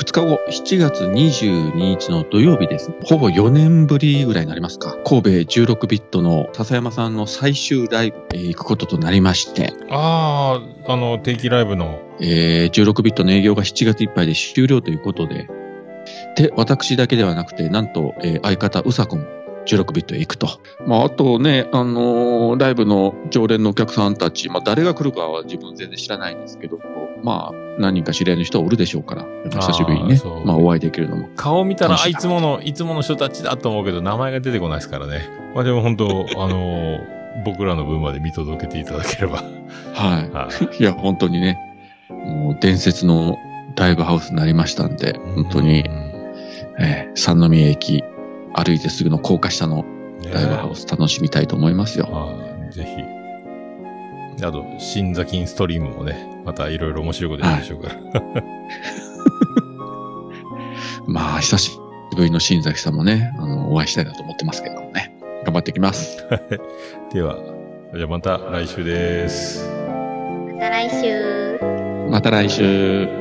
2日後、7月22日の土曜日です。ほぼ4年ぶりぐらいになりますか。神戸16ビットの笹山さんの最終ライブ、えー行くこととなりまして、ああ、あの、定期ライブの。えー16ビットの営業が7月いっぱいで終了ということで、で、私だけではなくて、なんと、えー相方、うさこも16ビットへ行くと。まあ、あとね、あのーライブの常連のお客さんたち、まあ、誰が来るかは自分全然知らないんですけど、まあ、何人か知り合いの人はおるでしょうから、久しぶりにねまあ、お会いできるのも。顔見たら、あ、いつもの、いつもの人たちだと思うけど、名前が出てこないですからね。まあでも本当、あのー僕らの分まで見届けていただければ。はい。はい。いや、本当にね、もう伝説のライブハウスになりましたんで、本当にう、んえー三宮駅歩いてすぐの高架下のねライブハウス楽しみたいと思いますよ。はいぜひ。あと、新座金ストリームもね、またいろいろ面白いことやるでしょうから。まあ、久しぶりの新崎さんもね、あの、お会いしたいなと思ってますけどもね。頑張っていきます。では、じゃあまた来週です。また来週。また来週。